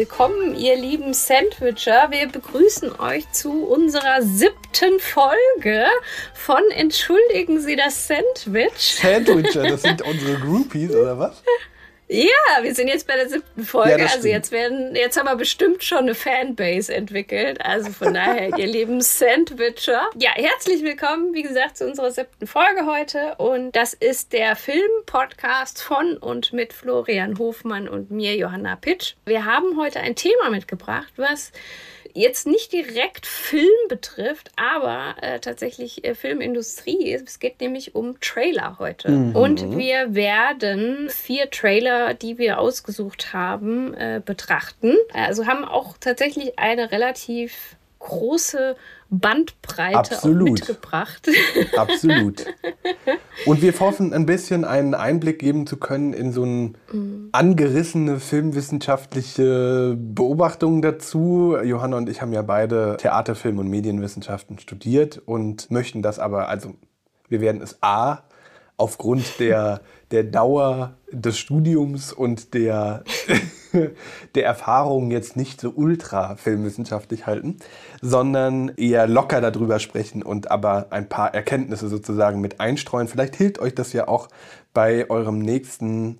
willkommen, ihr lieben Sandwicher. Wir begrüßen euch zu unserer siebten Folge von Entschuldigen Sie das Sandwich. Sandwicher, das sind unsere Groupies, oder was? Ja, wir sind jetzt bei der siebten Folge. Ja, also jetzt werden, jetzt haben wir bestimmt schon eine Fanbase entwickelt. Also von daher, ihr lieben Sandwicher. Ja, herzlich willkommen, wie gesagt, zu unserer siebten Folge heute. Und das ist der Film-Podcast von und mit Florian Hofmann und mir, Johanna Pitsch. Wir haben heute ein Thema mitgebracht, was jetzt nicht direkt Film betrifft, aber äh, tatsächlich äh, Filmindustrie. Es geht nämlich um Trailer heute. Mhm. Und wir werden vier Trailer, die wir ausgesucht haben, äh, betrachten. Also haben auch tatsächlich eine relativ große Bandbreite Absolut. mitgebracht. Absolut. Und wir hoffen, ein bisschen einen Einblick geben zu können in so eine mhm. angerissene filmwissenschaftliche Beobachtung dazu. Johanna und ich haben ja beide Theater, Film und Medienwissenschaften studiert und möchten das aber, also wir werden es A aufgrund der, der Dauer des Studiums und der, der Erfahrung jetzt nicht so ultra filmwissenschaftlich halten, sondern eher locker darüber sprechen und aber ein paar Erkenntnisse sozusagen mit einstreuen. Vielleicht hilft euch das ja auch bei eurem nächsten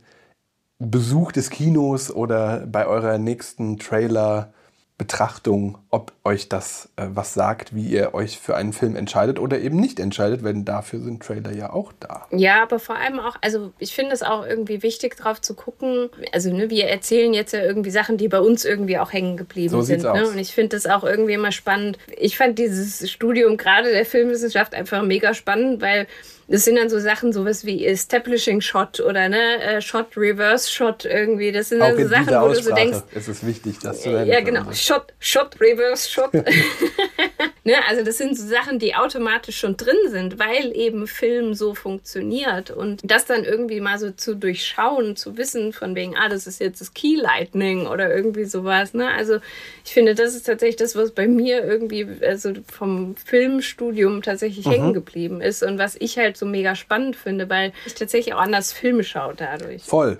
Besuch des Kinos oder bei eurer nächsten Trailer Betrachtung, ob euch das äh, was sagt, wie ihr euch für einen Film entscheidet oder eben nicht entscheidet, denn dafür sind Trailer ja auch da. Ja, aber vor allem auch, also ich finde es auch irgendwie wichtig, drauf zu gucken. Also ne, wir erzählen jetzt ja irgendwie Sachen, die bei uns irgendwie auch hängen geblieben so sind. Ne? Und ich finde das auch irgendwie immer spannend. Ich fand dieses Studium gerade der Filmwissenschaft einfach mega spannend, weil das sind dann so Sachen, sowas wie Establishing Shot oder ne, äh, Shot, Reverse Shot irgendwie. Das sind dann so Sachen, wo du so denkst. Es ist wichtig, das zu Ja, genau. Shot, Shot, Reverse Shot. ne, also das sind so Sachen, die automatisch schon drin sind, weil eben Film so funktioniert. Und das dann irgendwie mal so zu durchschauen, zu wissen, von wegen, ah, das ist jetzt das Key Lightning oder irgendwie sowas. Ne? Also ich finde, das ist tatsächlich das, was bei mir irgendwie also vom Filmstudium tatsächlich mhm. hängen geblieben ist und was ich halt so mega spannend finde, weil ich tatsächlich auch anders Filme schaue dadurch. Voll.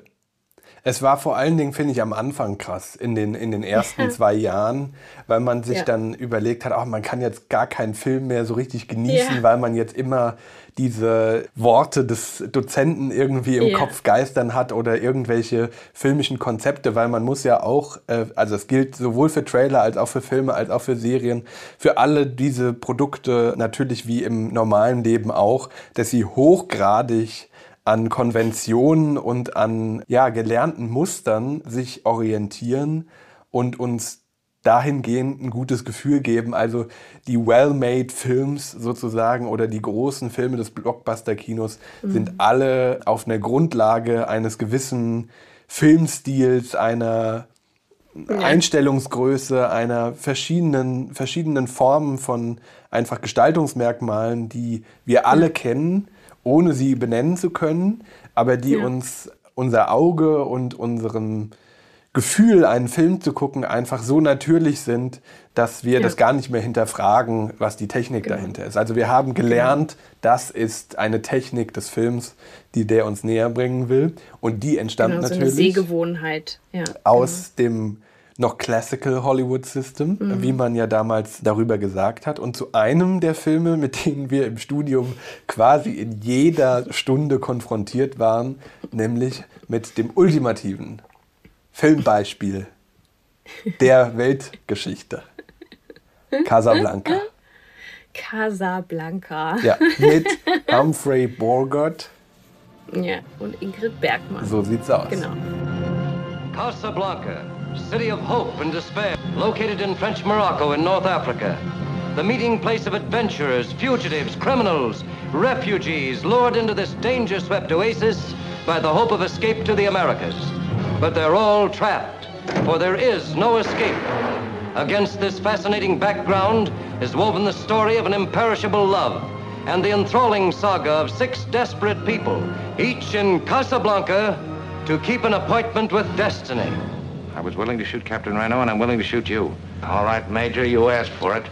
Es war vor allen Dingen, finde ich, am Anfang krass, in den, in den ersten ja. zwei Jahren, weil man sich ja. dann überlegt hat, ach, man kann jetzt gar keinen Film mehr so richtig genießen, ja. weil man jetzt immer diese Worte des Dozenten irgendwie im Kopf geistern hat oder irgendwelche filmischen Konzepte, weil man muss ja auch, äh, also es gilt sowohl für Trailer als auch für Filme, als auch für Serien, für alle diese Produkte natürlich wie im normalen Leben auch, dass sie hochgradig an Konventionen und an ja, gelernten Mustern sich orientieren und uns dahingehend ein gutes Gefühl geben. Also die well-made Films sozusagen oder die großen Filme des Blockbuster-Kinos mhm. sind alle auf einer Grundlage eines gewissen Filmstils, einer ja. Einstellungsgröße, einer verschiedenen, verschiedenen Formen von einfach Gestaltungsmerkmalen, die wir alle ja. kennen ohne sie benennen zu können, aber die ja. uns unser Auge und unserem Gefühl, einen Film zu gucken, einfach so natürlich sind, dass wir ja. das gar nicht mehr hinterfragen, was die Technik genau. dahinter ist. Also wir haben gelernt, genau. das ist eine Technik des Films, die der uns näher bringen will. Und die entstand genau, natürlich so eine Sehgewohnheit. Ja, aus genau. dem noch Classical Hollywood System, mhm. wie man ja damals darüber gesagt hat. Und zu einem der Filme, mit denen wir im Studium quasi in jeder Stunde konfrontiert waren, nämlich mit dem ultimativen Filmbeispiel der Weltgeschichte. Casablanca. Casablanca. Ja, mit Humphrey Bogart. Ja, und Ingrid Bergmann. So sieht's aus. Genau. Casablanca city of hope and despair, located in French Morocco in North Africa. The meeting place of adventurers, fugitives, criminals, refugees lured into this danger-swept oasis by the hope of escape to the Americas. But they're all trapped, for there is no escape. Against this fascinating background is woven the story of an imperishable love and the enthralling saga of six desperate people, each in Casablanca to keep an appointment with destiny. I was willing to shoot Captain Reno, and I'm willing to shoot you. All right, Major, you asked for it.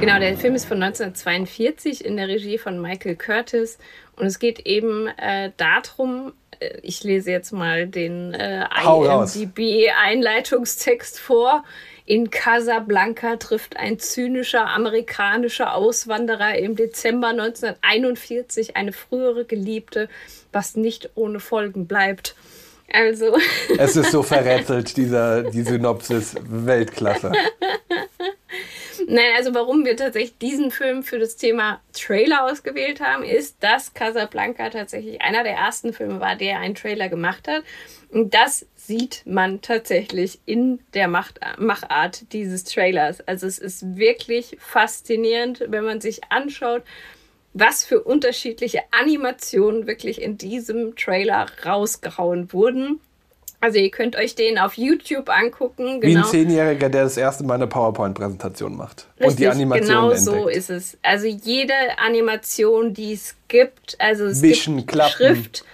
Genau, der Film ist von 1942 in der Regie von Michael Curtis und es geht eben äh, darum, äh, ich lese jetzt mal den äh, IMDb-Einleitungstext vor. In Casablanca trifft ein zynischer amerikanischer Auswanderer im Dezember 1941 eine frühere Geliebte, was nicht ohne Folgen bleibt. Also. Es ist so verrätselt, dieser, die Synopsis. Weltklasse. Nein, also warum wir tatsächlich diesen Film für das Thema Trailer ausgewählt haben, ist, dass Casablanca tatsächlich einer der ersten Filme war, der einen Trailer gemacht hat. Und das sieht man tatsächlich in der Macht, Machart dieses Trailers. Also es ist wirklich faszinierend, wenn man sich anschaut, was für unterschiedliche Animationen wirklich in diesem Trailer rausgehauen wurden. Also ihr könnt euch den auf YouTube angucken. Genau. Wie ein genau. Zehnjähriger, der das erste Mal eine PowerPoint-Präsentation macht. Richtig, und die Animation Genau entdeckt. so ist es. Also jede Animation, die es gibt, also es Wischen, gibt Klappen. Schrift,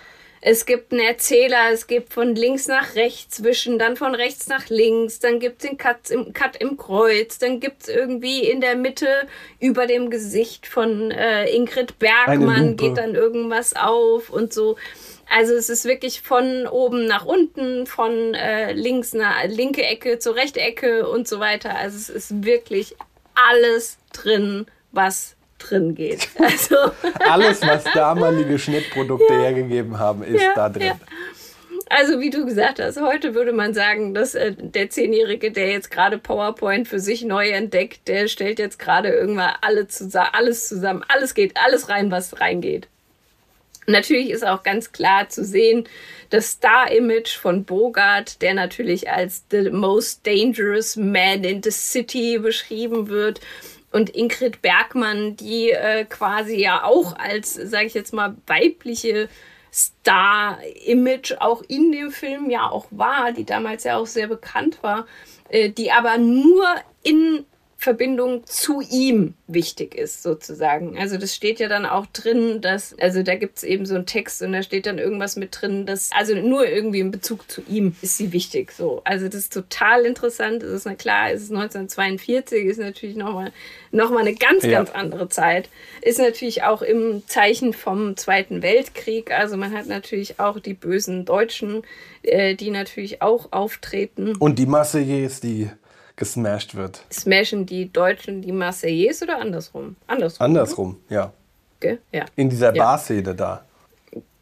es gibt einen Erzähler, es gibt von links nach rechts wischen, dann von rechts nach links, dann gibt es den Cut im, Cut im Kreuz, dann gibt es irgendwie in der Mitte über dem Gesicht von äh, Ingrid Bergmann geht dann irgendwas auf und so. Also es ist wirklich von oben nach unten, von äh, links nach linke Ecke zur rechte Ecke und so weiter. Also es ist wirklich alles drin, was drin geht. Also alles, was damalige Schnittprodukte ja. hergegeben haben, ist ja, da drin. Ja. Also wie du gesagt hast, heute würde man sagen, dass äh, der Zehnjährige, der jetzt gerade PowerPoint für sich neu entdeckt, der stellt jetzt gerade irgendwann alle zusammen, alles zusammen, alles geht, alles rein, was reingeht. Natürlich ist auch ganz klar zu sehen, das Star-Image von Bogart, der natürlich als the most dangerous man in the city beschrieben wird. Und Ingrid Bergmann, die äh, quasi ja auch als, sage ich jetzt mal, weibliche Star-Image auch in dem Film ja auch war, die damals ja auch sehr bekannt war, äh, die aber nur in Verbindung zu ihm wichtig ist, sozusagen. Also das steht ja dann auch drin, dass, also da gibt es eben so einen Text und da steht dann irgendwas mit drin, dass, also nur irgendwie in Bezug zu ihm ist sie wichtig. So. Also das ist total interessant. Es ist na klar, es ist 1942, ist natürlich nochmal noch mal eine ganz, ja. ganz andere Zeit. Ist natürlich auch im Zeichen vom Zweiten Weltkrieg. Also man hat natürlich auch die bösen Deutschen, äh, die natürlich auch auftreten. Und die Marseillaise, die gesmashed wird. Smashen die Deutschen die Marseillaise oder andersrum? Andersrum. Andersrum, oder? ja. Okay, ja. In dieser ja. Barszene da.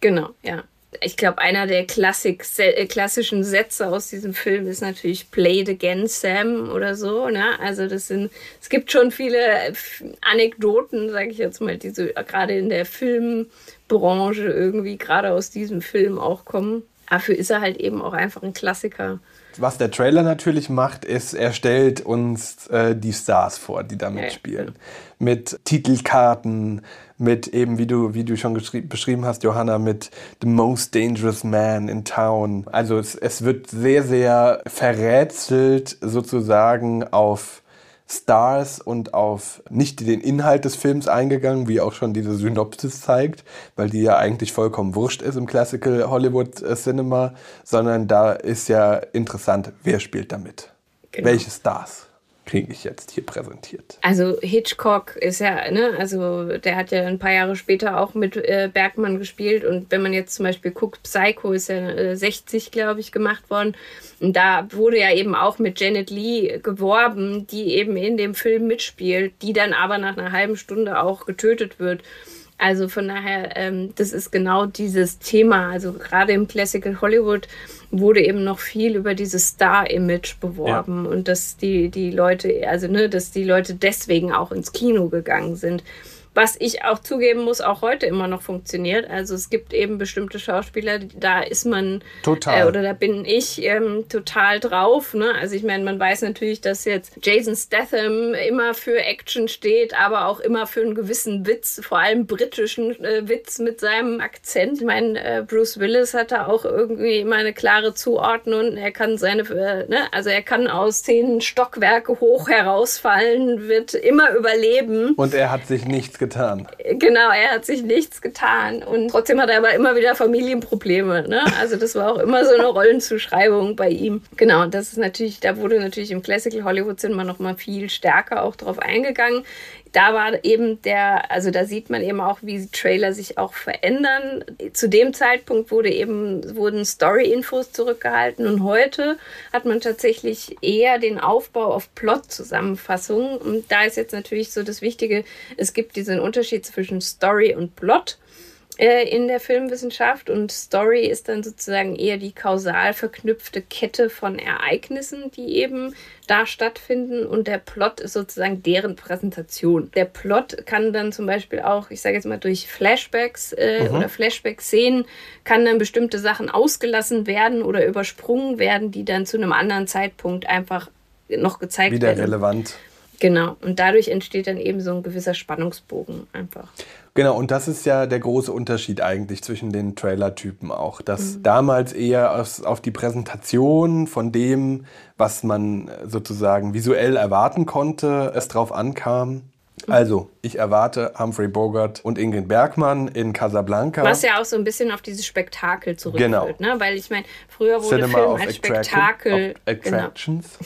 Genau, ja. Ich glaube, einer der Klassik, äh, klassischen Sätze aus diesem Film ist natürlich Play it again, Sam oder so. Ne? Also das sind, es gibt schon viele Anekdoten, sage ich jetzt mal, die so gerade in der Filmbranche irgendwie gerade aus diesem Film auch kommen. Dafür ist er halt eben auch einfach ein Klassiker was der Trailer natürlich macht, ist, er stellt uns äh, die Stars vor, die da mitspielen. Mit Titelkarten, mit eben, wie du, wie du schon beschrieben hast, Johanna, mit The Most Dangerous Man in Town. Also es, es wird sehr, sehr verrätselt sozusagen auf Stars und auf nicht den Inhalt des Films eingegangen, wie auch schon diese Synopsis zeigt, weil die ja eigentlich vollkommen wurscht ist im Classical Hollywood äh, Cinema, sondern da ist ja interessant, wer spielt damit. Genau. Welche Stars? Kriege ich jetzt hier präsentiert. Also Hitchcock ist ja, ne, also der hat ja ein paar Jahre später auch mit äh, Bergmann gespielt und wenn man jetzt zum Beispiel guckt, Psycho ist ja äh, 60, glaube ich, gemacht worden und da wurde ja eben auch mit Janet Lee geworben, die eben in dem Film mitspielt, die dann aber nach einer halben Stunde auch getötet wird. Also von daher, ähm, das ist genau dieses Thema. Also gerade im Classical Hollywood wurde eben noch viel über dieses Star-Image beworben ja. und dass die, die Leute, also ne, dass die Leute deswegen auch ins Kino gegangen sind was ich auch zugeben muss, auch heute immer noch funktioniert. Also es gibt eben bestimmte Schauspieler, da ist man total äh, oder da bin ich ähm, total drauf. Ne? Also ich meine, man weiß natürlich, dass jetzt Jason Statham immer für Action steht, aber auch immer für einen gewissen Witz, vor allem britischen äh, Witz mit seinem Akzent. Ich meine, äh, Bruce Willis hat da auch irgendwie immer eine klare Zuordnung. Er kann seine, äh, ne? also er kann aus zehn Stockwerke hoch herausfallen, wird immer überleben. Und er hat sich nichts getan. Genau, er hat sich nichts getan. Und trotzdem hat er aber immer wieder Familienprobleme. Ne? Also das war auch immer so eine Rollenzuschreibung bei ihm. Genau, das ist natürlich, da wurde natürlich im Classical Hollywood Cinema noch mal viel stärker auch drauf eingegangen da war eben der, also da sieht man eben auch, wie Trailer sich auch verändern. Zu dem Zeitpunkt wurde eben, wurden Story-Infos zurückgehalten und heute hat man tatsächlich eher den Aufbau auf Plot-Zusammenfassungen. Und da ist jetzt natürlich so das Wichtige, es gibt diesen Unterschied zwischen Story und Plot. Äh, in der Filmwissenschaft und Story ist dann sozusagen eher die kausal verknüpfte Kette von Ereignissen, die eben da stattfinden und der Plot ist sozusagen deren Präsentation. Der Plot kann dann zum Beispiel auch, ich sage jetzt mal durch Flashbacks äh, mhm. oder Flashback-Szenen, kann dann bestimmte Sachen ausgelassen werden oder übersprungen werden, die dann zu einem anderen Zeitpunkt einfach noch gezeigt Wieder werden. Wieder relevant. Genau, und dadurch entsteht dann eben so ein gewisser Spannungsbogen einfach. Genau, und das ist ja der große Unterschied eigentlich zwischen den Trailer-Typen auch, dass mhm. damals eher auf, auf, die Präsentation von dem, was man sozusagen visuell erwarten konnte, es drauf ankam. Also, ich erwarte Humphrey Bogart und Ingrid Bergmann in Casablanca. Was ja auch so ein bisschen auf dieses Spektakel zurückführt, genau. ne? Weil ich meine, früher wurde Cinema Film als Spektakel Attractions.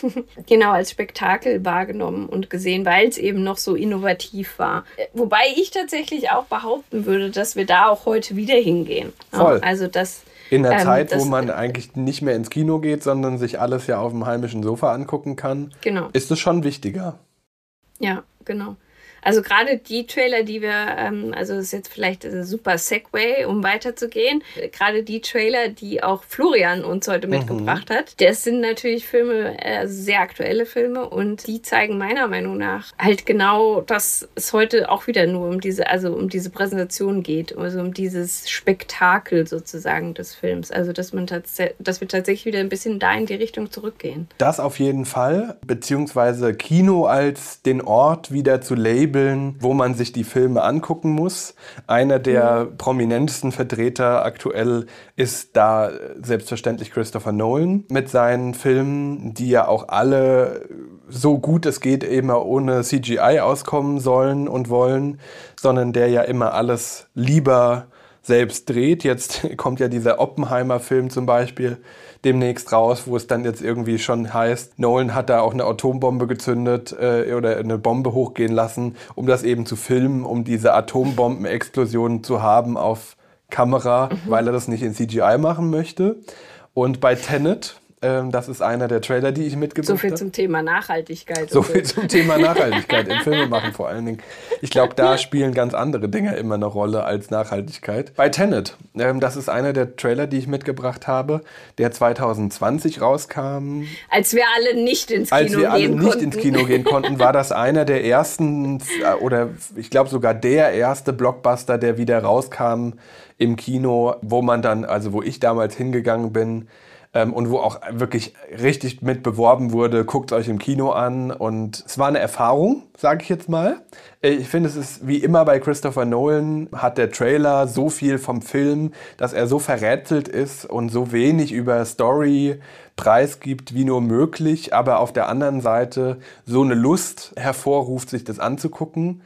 Genau, genau, als Spektakel wahrgenommen und gesehen, weil es eben noch so innovativ war. Wobei ich tatsächlich auch behaupten würde, dass wir da auch heute wieder hingehen. Voll. Also das in der ähm, Zeit, wo man eigentlich nicht mehr ins Kino geht, sondern sich alles ja auf dem heimischen Sofa angucken kann, genau. ist es schon wichtiger. Ja, genau. Also gerade die Trailer, die wir, ähm, also das ist jetzt vielleicht ein super Segway, um weiterzugehen. Gerade die Trailer, die auch Florian uns heute mhm. mitgebracht hat, das sind natürlich Filme, äh, sehr aktuelle Filme und die zeigen meiner Meinung nach halt genau, dass es heute auch wieder nur um diese, also um diese Präsentation geht, also um dieses Spektakel sozusagen des Films. Also dass man tatsächlich, dass wir tatsächlich wieder ein bisschen da in die Richtung zurückgehen. Das auf jeden Fall, beziehungsweise Kino als den Ort wieder zu labeln Labeln, wo man sich die Filme angucken muss. Einer der mhm. prominentesten Vertreter aktuell ist da selbstverständlich Christopher Nolan mit seinen Filmen, die ja auch alle so gut es geht immer ohne CGI auskommen sollen und wollen, sondern der ja immer alles lieber selbst dreht. Jetzt kommt ja dieser Oppenheimer-Film zum Beispiel demnächst raus, wo es dann jetzt irgendwie schon heißt, Nolan hat da auch eine Atombombe gezündet äh, oder eine Bombe hochgehen lassen, um das eben zu filmen, um diese Atombombenexplosion zu haben auf Kamera, mhm. weil er das nicht in CGI machen möchte. Und bei Tenet ähm, das ist einer der Trailer, die ich mitgebracht habe. So viel zum Thema Nachhaltigkeit. So viel zum Thema Nachhaltigkeit im Filmemachen vor allen Dingen. Ich glaube, da spielen ganz andere Dinge immer eine Rolle als Nachhaltigkeit. Bei Tenet, ähm, das ist einer der Trailer, die ich mitgebracht habe, der 2020 rauskam. Als wir alle nicht ins Kino gehen konnten. Als wir alle nicht konnten. ins Kino gehen konnten, war das einer der ersten äh, oder ich glaube sogar der erste Blockbuster, der wieder rauskam im Kino, wo man dann, also wo ich damals hingegangen bin, ähm, und wo auch wirklich richtig mit beworben wurde, guckt euch im Kino an. Und es war eine Erfahrung, sage ich jetzt mal. Ich finde, es ist wie immer bei Christopher Nolan, hat der Trailer so viel vom Film, dass er so verrätselt ist und so wenig über Story preisgibt wie nur möglich, aber auf der anderen Seite so eine Lust hervorruft, sich das anzugucken.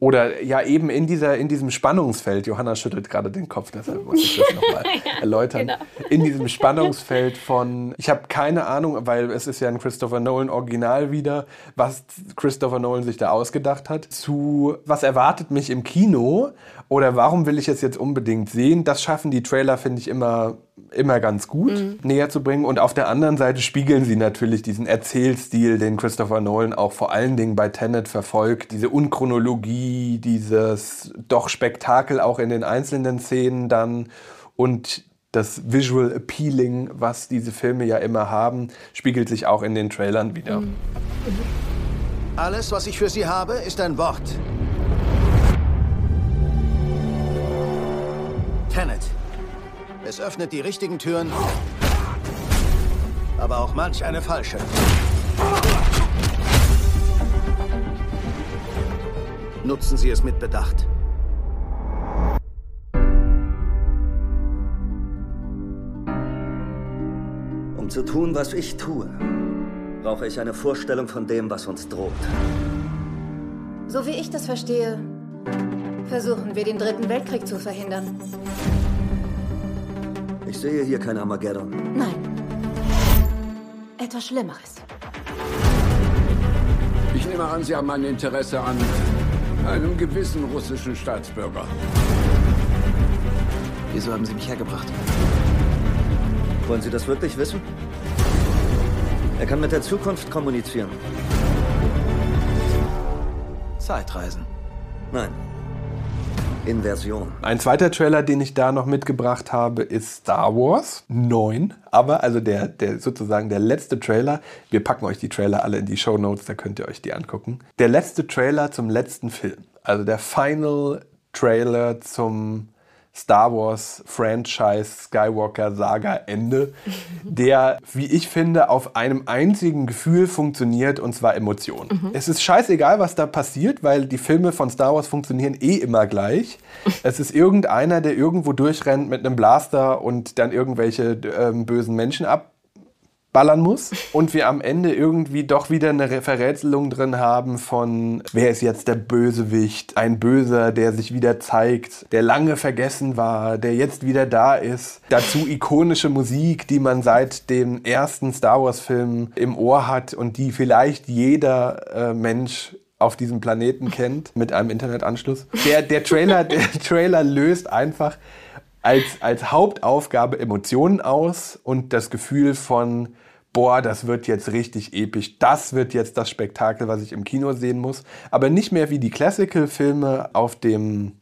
Oder ja, eben in, dieser, in diesem Spannungsfeld, Johanna schüttelt gerade den Kopf, deshalb muss ich das nochmal erläutern. Genau. In diesem Spannungsfeld von, ich habe keine Ahnung, weil es ist ja ein Christopher Nolan Original wieder, was Christopher Nolan sich da ausgedacht hat, zu was erwartet mich im Kino oder warum will ich es jetzt unbedingt sehen. Das schaffen die Trailer, finde ich, immer immer ganz gut mhm. näher zu bringen. Und auf der anderen Seite spiegeln sie natürlich diesen Erzählstil, den Christopher Nolan auch vor allen Dingen bei Tenet verfolgt. Diese Unchronologie, dieses doch Spektakel auch in den einzelnen Szenen dann und das Visual Appealing, was diese Filme ja immer haben, spiegelt sich auch in den Trailern wieder. Mhm. Alles, was ich für Sie habe, ist ein Wort. Tenet. Es öffnet die richtigen Türen, aber auch manch eine falsche. Nutzen Sie es mit Bedacht. Um zu tun, was ich tue, brauche ich eine Vorstellung von dem, was uns droht. So wie ich das verstehe, versuchen wir den Dritten Weltkrieg zu verhindern. Ich sehe hier kein Armageddon. Nein. Etwas Schlimmeres. Ich nehme an, Sie haben ein Interesse an einem gewissen russischen Staatsbürger. Wieso haben Sie mich hergebracht? Wollen Sie das wirklich wissen? Er kann mit der Zukunft kommunizieren. Zeitreisen. Nein. Inversion. Ein zweiter Trailer, den ich da noch mitgebracht habe, ist Star Wars 9. Aber also der, der sozusagen der letzte Trailer. Wir packen euch die Trailer alle in die Show Notes, da könnt ihr euch die angucken. Der letzte Trailer zum letzten Film. Also der Final Trailer zum Star Wars Franchise Skywalker Saga Ende, der, wie ich finde, auf einem einzigen Gefühl funktioniert und zwar Emotionen. Mhm. Es ist scheißegal, was da passiert, weil die Filme von Star Wars funktionieren eh immer gleich. es ist irgendeiner, der irgendwo durchrennt mit einem Blaster und dann irgendwelche äh, bösen Menschen ab ballern muss und wir am Ende irgendwie doch wieder eine Verrätselung drin haben von, wer ist jetzt der Bösewicht, ein Böser, der sich wieder zeigt, der lange vergessen war, der jetzt wieder da ist. Dazu ikonische Musik, die man seit dem ersten Star Wars-Film im Ohr hat und die vielleicht jeder äh, Mensch auf diesem Planeten kennt mit einem Internetanschluss. Der, der, Trailer, der Trailer löst einfach als, als Hauptaufgabe Emotionen aus und das Gefühl von, boah, das wird jetzt richtig episch, das wird jetzt das Spektakel, was ich im Kino sehen muss. Aber nicht mehr wie die Classical-Filme auf dem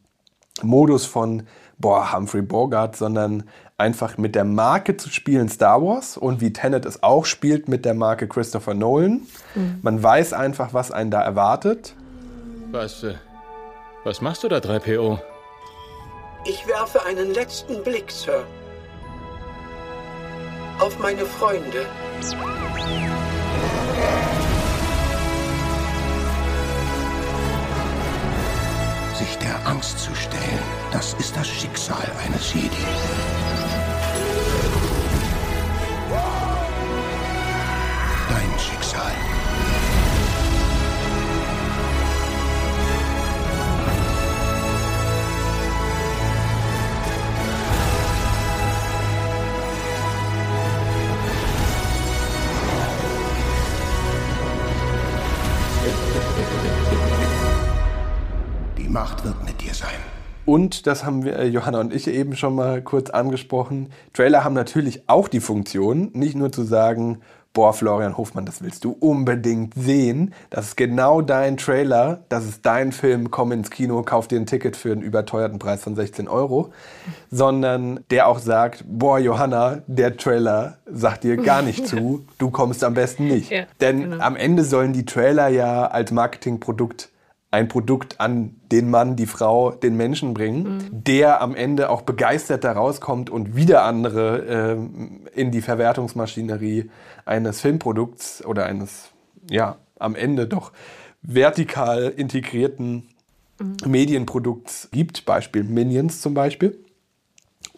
Modus von, boah, Humphrey Bogart, sondern einfach mit der Marke zu spielen Star Wars und wie Tenet es auch spielt mit der Marke Christopher Nolan. Mhm. Man weiß einfach, was einen da erwartet. Was, äh, was machst du da, 3PO? Ich werfe einen letzten Blick, Sir. Auf meine Freunde. Sich der Angst zu stellen, das ist das Schicksal eines Jedi. Dein Schicksal. Und das haben wir, äh, Johanna und ich eben schon mal kurz angesprochen. Trailer haben natürlich auch die Funktion, nicht nur zu sagen, boah, Florian Hofmann, das willst du unbedingt sehen. Das ist genau dein Trailer, das ist dein Film, komm ins Kino, kauf dir ein Ticket für einen überteuerten Preis von 16 Euro. Sondern der auch sagt, boah, Johanna, der Trailer sagt dir gar nicht zu, du kommst am besten nicht. Ja, Denn genau. am Ende sollen die Trailer ja als Marketingprodukt ein Produkt an den Mann, die Frau, den Menschen bringen, mhm. der am Ende auch begeistert da rauskommt und wieder andere äh, in die Verwertungsmaschinerie eines Filmprodukts oder eines, ja, am Ende doch vertikal integrierten mhm. Medienprodukts gibt. Beispiel Minions zum Beispiel.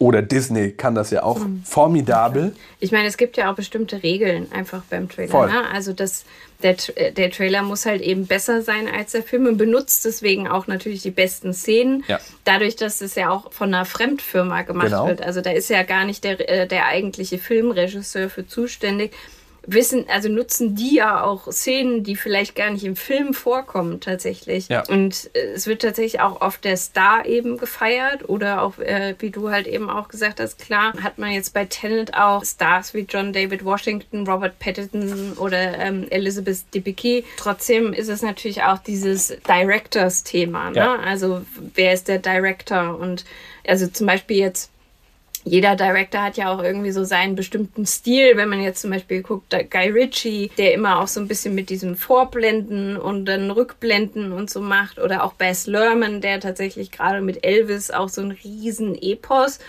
Oder Disney kann das ja auch mhm. formidabel. Ich meine, es gibt ja auch bestimmte Regeln einfach beim Trailer. Ne? Also das, der, der Trailer muss halt eben besser sein als der Film und benutzt deswegen auch natürlich die besten Szenen. Ja. Dadurch, dass es ja auch von einer Fremdfirma gemacht genau. wird. Also da ist ja gar nicht der, äh, der eigentliche Filmregisseur für zuständig wissen, also nutzen die ja auch Szenen, die vielleicht gar nicht im Film vorkommen tatsächlich. Ja. Und äh, es wird tatsächlich auch oft der Star eben gefeiert oder auch, äh, wie du halt eben auch gesagt hast, klar, hat man jetzt bei Tenet auch Stars wie John David Washington, Robert Pattinson oder ähm, Elizabeth Debicki. Trotzdem ist es natürlich auch dieses Directors-Thema. Ne? Ja. Also wer ist der Director? Und also zum Beispiel jetzt jeder Director hat ja auch irgendwie so seinen bestimmten Stil. Wenn man jetzt zum Beispiel guckt, Guy Ritchie, der immer auch so ein bisschen mit diesem Vorblenden und dann Rückblenden und so macht. Oder auch Bess Lerman, der tatsächlich gerade mit Elvis auch so ein riesen Epos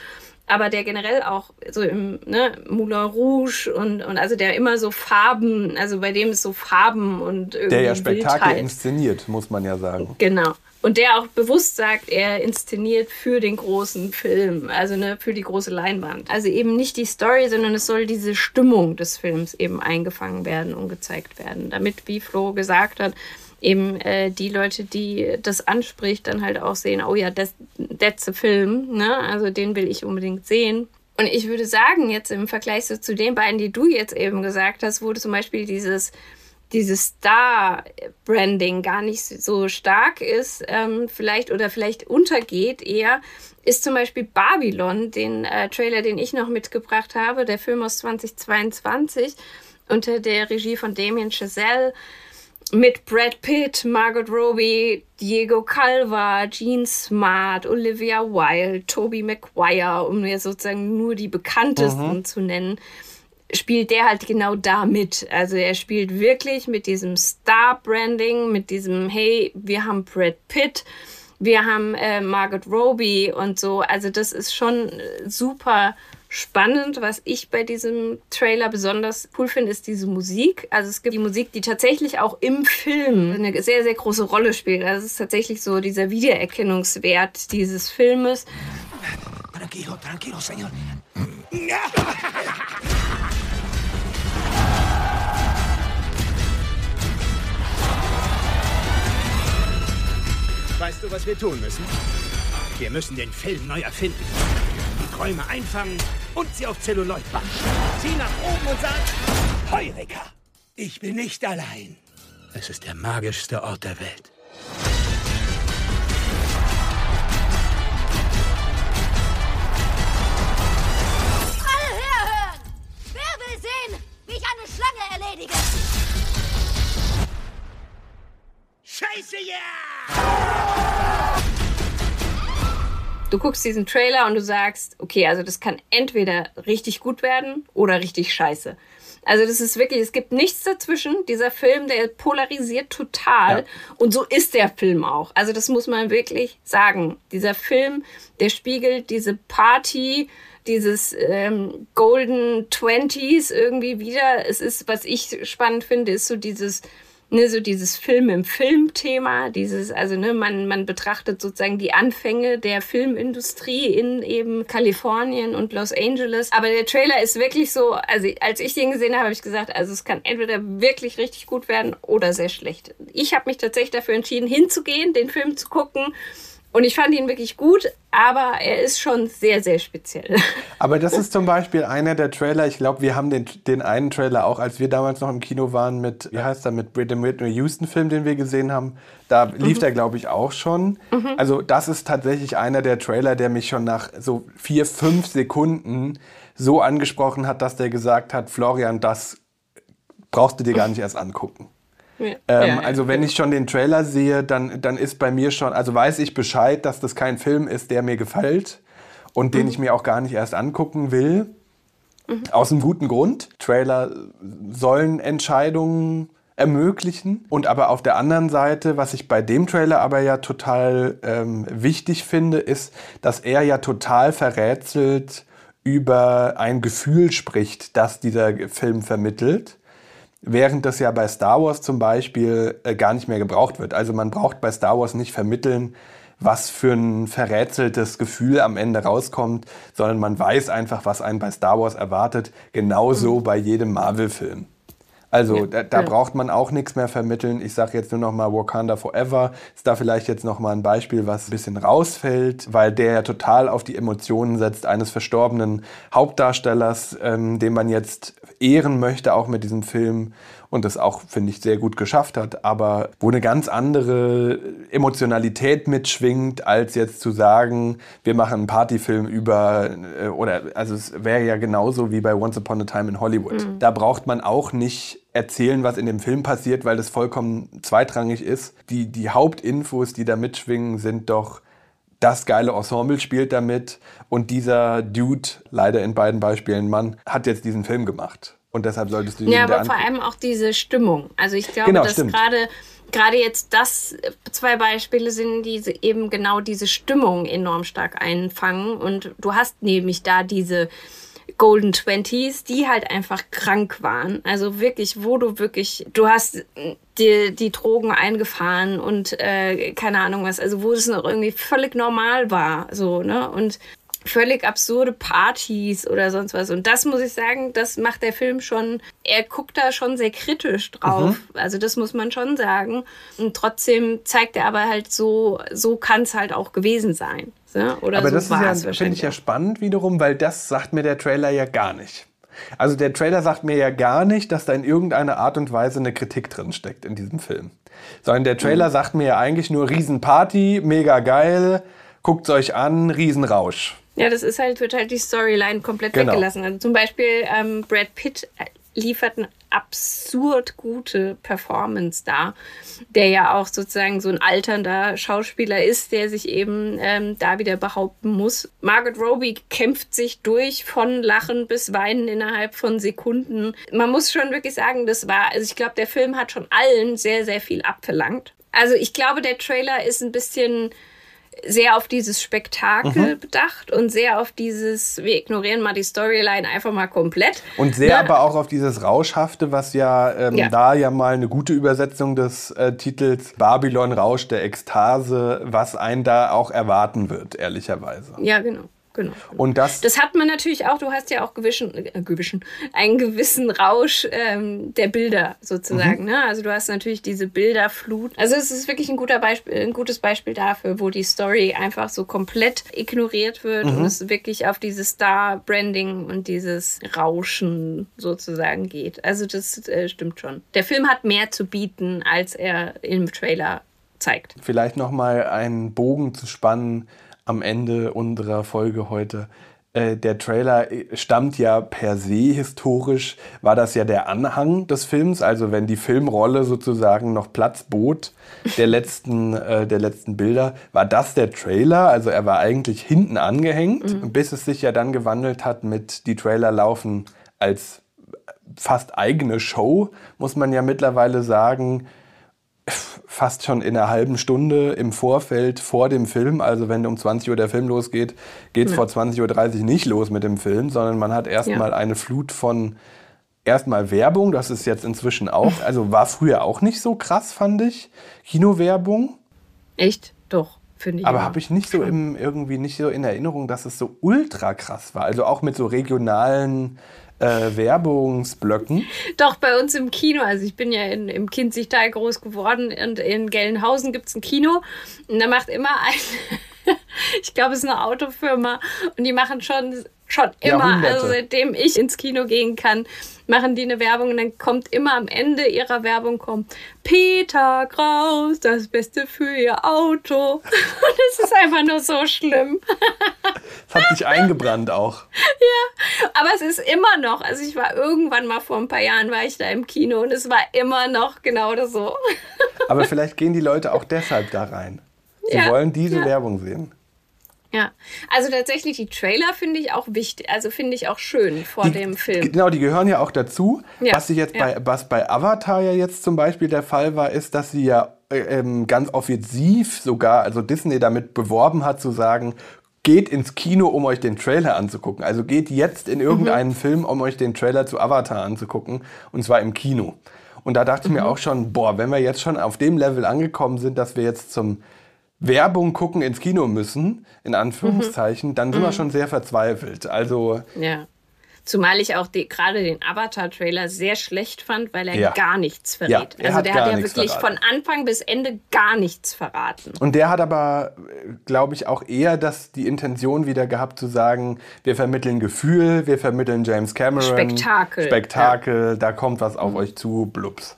aber der generell auch so im ne, Moulin Rouge und, und also der immer so Farben, also bei dem ist so Farben und irgendwie. Der ja Spektakel inszeniert, muss man ja sagen. Genau. Und der auch bewusst sagt, er inszeniert für den großen Film, also ne, für die große Leinwand. Also eben nicht die Story, sondern es soll diese Stimmung des Films eben eingefangen werden und gezeigt werden. Damit, wie Flo gesagt hat, eben äh, die Leute, die das anspricht, dann halt auch sehen, oh ja, das, that's Film, ne? Also den will ich unbedingt sehen. Und ich würde sagen, jetzt im Vergleich so zu den beiden, die du jetzt eben gesagt hast, wurde zum Beispiel dieses, dieses Star-Branding gar nicht so stark ist, ähm, vielleicht oder vielleicht untergeht eher, ist zum Beispiel Babylon, den äh, Trailer, den ich noch mitgebracht habe, der Film aus 2022 unter der Regie von Damien Chazelle mit Brad Pitt, Margot Robbie, Diego Calva, Gene Smart, Olivia Wilde, Toby Maguire, um mir sozusagen nur die bekanntesten mhm. zu nennen, spielt der halt genau da mit. Also er spielt wirklich mit diesem Star-Branding, mit diesem, hey, wir haben Brad Pitt, wir haben äh, Margot Robbie und so. Also das ist schon super spannend. Was ich bei diesem Trailer besonders cool finde, ist diese Musik. Also es gibt die Musik, die tatsächlich auch im Film eine sehr, sehr große Rolle spielt. Also es ist tatsächlich so dieser Wiedererkennungswert dieses Filmes. Tranquilo, tranquilo, señor. Weißt du, was wir tun müssen? Wir müssen den Film neu erfinden. Die Träume einfangen und sie auf Zelluloid backen. Sieh nach oben und sag, Heureka, ich bin nicht allein. Es ist der magischste Ort der Welt. Alle herhören! Wer will sehen, wie ich eine Schlange erledige? Scheiße, ja! Yeah! du guckst diesen Trailer und du sagst, okay, also das kann entweder richtig gut werden oder richtig scheiße. Also das ist wirklich, es gibt nichts dazwischen. Dieser Film, der polarisiert total. Ja. Und so ist der Film auch. Also das muss man wirklich sagen. Dieser Film, der spiegelt diese Party, dieses ähm, Golden Twenties irgendwie wieder. Es ist, was ich spannend finde, ist so dieses ne, so dieses Film im Film-Thema, dieses, also ne, man, man betrachtet sozusagen die Anfänge der Filmindustrie in eben Kalifornien und Los Angeles. Aber der Trailer ist wirklich so, also als ich den gesehen habe, habe ich gesagt, also es kann entweder wirklich richtig gut werden oder sehr schlecht. Ich habe mich tatsächlich dafür entschieden, hinzugehen, den Film zu gucken und ich fand ihn wirklich gut, aber er ist schon sehr, sehr speziell. Aber das ist zum Beispiel einer der Trailer, ich glaube, wir haben den, den einen Trailer auch, als wir damals noch im Kino waren mit, wie heißt er, mit dem Whitney Houston-Film, den wir gesehen haben, da lief mhm. der, glaube ich, auch schon. Mhm. Also das ist tatsächlich einer der Trailer, der mich schon nach so vier, fünf Sekunden so angesprochen hat, dass der gesagt hat, Florian, das brauchst du dir gar nicht erst angucken. Ähm, ja, also wenn ich schon den Trailer sehe, dann, dann ist bei mir schon, also weiß ich Bescheid, dass das kein Film ist, der mir gefällt und den mhm. ich mir auch gar nicht erst angucken will. Mhm. Aus einem guten Grund. Trailer sollen Entscheidungen ermöglichen. Und aber auf der anderen Seite, was ich bei dem Trailer aber ja total ähm, wichtig finde, ist, dass er ja total verrätselt über ein Gefühl spricht, das dieser Film vermittelt während das ja bei Star Wars zum Beispiel äh, gar nicht mehr gebraucht wird. Also man braucht bei Star Wars nicht vermitteln, was für ein verrätseltes Gefühl am Ende rauskommt, sondern man weiß einfach, was einen bei Star Wars erwartet. Genauso mhm. bei jedem Marvel-Film. Also ja, da, da ja. braucht man auch nichts mehr vermitteln. Ich sage jetzt nur noch mal Wakanda Forever. Ist da vielleicht jetzt noch mal ein Beispiel, was ein bisschen rausfällt, weil der ja total auf die Emotionen setzt eines verstorbenen Hauptdarstellers, ähm, den man jetzt ehren möchte, auch mit diesem Film und das auch, finde ich, sehr gut geschafft hat, aber wo eine ganz andere Emotionalität mitschwingt, als jetzt zu sagen, wir machen einen Partyfilm über, äh, oder also es wäre ja genauso wie bei Once Upon a Time in Hollywood. Mhm. Da braucht man auch nicht erzählen, was in dem Film passiert, weil das vollkommen zweitrangig ist. Die, die Hauptinfos, die da mitschwingen, sind doch, das geile Ensemble spielt damit und dieser Dude, leider in beiden Beispielen Mann, hat jetzt diesen Film gemacht. Und deshalb solltest du Ja, aber vor allem auch diese Stimmung. Also ich glaube, genau, dass gerade gerade jetzt das zwei Beispiele sind, die eben genau diese Stimmung enorm stark einfangen. Und du hast nämlich da diese Golden Twenties, die halt einfach krank waren. Also wirklich, wo du wirklich, du hast die, die Drogen eingefahren und äh, keine Ahnung was, also wo es noch irgendwie völlig normal war, so, ne? Und völlig absurde Partys oder sonst was. Und das muss ich sagen, das macht der Film schon, er guckt da schon sehr kritisch drauf. Mhm. Also das muss man schon sagen. Und trotzdem zeigt er aber halt so, so kann es halt auch gewesen sein. Ja? Oder aber so das ist ja, finde ich ja spannend wiederum, weil das sagt mir der Trailer ja gar nicht. Also der Trailer sagt mir ja gar nicht, dass da in irgendeiner Art und Weise eine Kritik drin steckt in diesem Film. Sondern der Trailer mhm. sagt mir ja eigentlich nur Riesenparty, mega geil, guckt's euch an, Riesenrausch. Ja, das ist halt, wird halt die Storyline komplett genau. weggelassen. Also zum Beispiel ähm, Brad Pitt liefert eine absurd gute Performance da, der ja auch sozusagen so ein alternder Schauspieler ist, der sich eben ähm, da wieder behaupten muss. Margaret Robbie kämpft sich durch von Lachen bis Weinen innerhalb von Sekunden. Man muss schon wirklich sagen, das war, also ich glaube, der Film hat schon allen sehr, sehr viel abverlangt. Also ich glaube, der Trailer ist ein bisschen sehr auf dieses Spektakel mhm. bedacht und sehr auf dieses, wir ignorieren mal die Storyline einfach mal komplett. Und sehr ne? aber auch auf dieses Rauschhafte, was ja, ähm, ja, da ja mal eine gute Übersetzung des äh, Titels Babylon Rausch der Ekstase, was einen da auch erwarten wird, ehrlicherweise. Ja, genau. Genau. Und das, das hat man natürlich auch, du hast ja auch gewischen, äh, gewischen, einen gewissen Rausch ähm, der Bilder sozusagen. Mhm. Ne? Also du hast natürlich diese Bilderflut. Also es ist wirklich ein, guter Beispiel, ein gutes Beispiel dafür, wo die Story einfach so komplett ignoriert wird mhm. und es wirklich auf dieses Star-Branding und dieses Rauschen sozusagen geht. Also das äh, stimmt schon. Der Film hat mehr zu bieten, als er im Trailer zeigt. Vielleicht nochmal einen Bogen zu spannen am Ende unserer Folge heute. Äh, der Trailer stammt ja per se historisch, war das ja der Anhang des Films, also wenn die Filmrolle sozusagen noch Platz bot der letzten, äh, der letzten Bilder, war das der Trailer, also er war eigentlich hinten angehängt, mhm. bis es sich ja dann gewandelt hat mit die Trailer laufen als fast eigene Show, muss man ja mittlerweile sagen fast schon in einer halben Stunde im Vorfeld vor dem Film. Also wenn um 20 Uhr der Film losgeht, geht es ja. vor 20.30 Uhr nicht los mit dem Film, sondern man hat erstmal ja. eine Flut von erstmal Werbung. Das ist jetzt inzwischen auch, also war früher auch nicht so krass, fand ich. Kinowerbung. Echt? Doch. finde Ich Aber habe ich nicht so im, irgendwie nicht so in Erinnerung, dass es so ultra krass war. Also auch mit so regionalen äh, Werbungsblöcken. Doch, bei uns im Kino, also ich bin ja in, im Kinzigtal groß geworden und in Gelnhausen gibt es ein Kino und da macht immer ein, ich glaube, es ist eine Autofirma und die machen schon schon immer, also seitdem ich ins Kino gehen kann, machen die eine Werbung und dann kommt immer am Ende ihrer Werbung kommt Peter Kraus, das Beste für ihr Auto. Und es ist einfach nur so schlimm. Es hat sich eingebrannt auch. Ja, aber es ist immer noch, also ich war irgendwann mal vor ein paar Jahren war ich da im Kino und es war immer noch genau das so. Aber vielleicht gehen die Leute auch deshalb da rein. Sie ja, wollen diese ja. Werbung sehen. Ja, also tatsächlich die Trailer finde ich auch wichtig, also finde ich auch schön vor die, dem Film. Genau, die gehören ja auch dazu. Ja, was, sie jetzt ja. bei, was bei Avatar ja jetzt zum Beispiel der Fall war, ist, dass sie ja äh, ähm, ganz offensiv sogar, also Disney damit beworben hat, zu sagen, geht ins Kino, um euch den Trailer anzugucken. Also geht jetzt in irgendeinen mhm. Film, um euch den Trailer zu Avatar anzugucken. Und zwar im Kino. Und da dachte mhm. ich mir mhm. auch schon, boah, wenn wir jetzt schon auf dem Level angekommen sind, dass wir jetzt zum Werbung gucken ins Kino müssen, in Anführungszeichen, mhm. dann sind mhm. wir schon sehr verzweifelt. Also. Ja. Zumal ich auch die, gerade den Avatar-Trailer sehr schlecht fand, weil er ja. gar nichts verrät. Ja, also hat der hat ja wirklich verraten. von Anfang bis Ende gar nichts verraten. Und der hat aber, glaube ich, auch eher das, die Intention wieder gehabt zu sagen, wir vermitteln Gefühl, wir vermitteln James Cameron. Spektakel. Spektakel, ja. da kommt was auf mhm. euch zu, blups.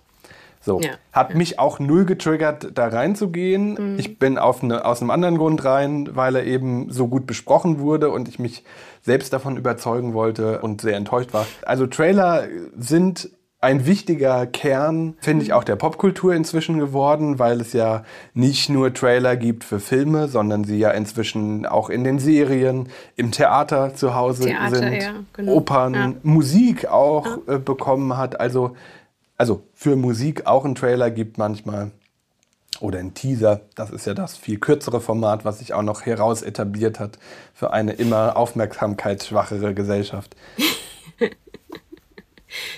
So. Ja. Hat ja. mich auch null getriggert, da reinzugehen. Mhm. Ich bin auf eine, aus einem anderen Grund rein, weil er eben so gut besprochen wurde und ich mich selbst davon überzeugen wollte und sehr enttäuscht war. Also Trailer sind ein wichtiger Kern, finde ich, auch der Popkultur inzwischen geworden, weil es ja nicht nur Trailer gibt für Filme, sondern sie ja inzwischen auch in den Serien, im Theater zu Hause Theater, sind, ja, genau. Opern, ja. Musik auch ja. äh, bekommen hat. Also also für Musik auch einen Trailer gibt manchmal oder ein Teaser. Das ist ja das viel kürzere Format, was sich auch noch heraus etabliert hat für eine immer aufmerksamkeitsschwachere Gesellschaft.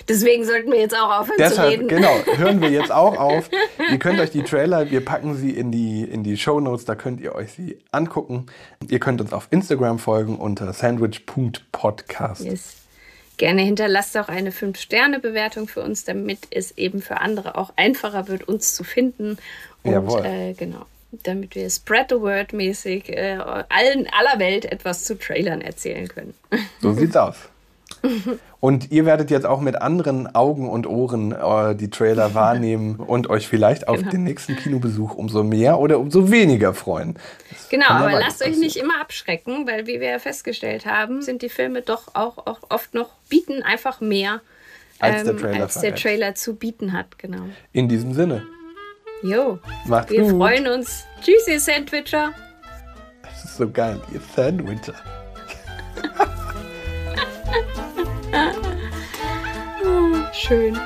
Deswegen sollten wir jetzt auch aufhören Deshalb, zu reden. Genau, hören wir jetzt auch auf. Ihr könnt euch die Trailer, wir packen sie in die, in die Show Notes, da könnt ihr euch sie angucken. Ihr könnt uns auf Instagram folgen unter sandwich.podcast. Yes. Gerne hinterlasst auch eine 5-Sterne-Bewertung für uns, damit es eben für andere auch einfacher wird, uns zu finden. Und Jawohl. Äh, genau, damit wir Spread the Word mäßig äh, allen aller Welt etwas zu Trailern erzählen können. So sieht's aus. Und ihr werdet jetzt auch mit anderen Augen und Ohren äh, die Trailer wahrnehmen und euch vielleicht auf Genau. den nächsten Kinobesuch umso mehr oder umso weniger freuen. Das Genau, aber lasst euch nicht immer abschrecken, weil wie wir ja festgestellt haben, sind die Filme doch auch, auch oft noch, bieten einfach mehr, Als der ähm, Trailer als der. Trailer zu bieten hat. Genau. In diesem Sinne, Jo, macht's wir gut. freuen uns. Tschüss, ihr Sandwicher. Das ist so geil, ihr Sandwicher. Schön.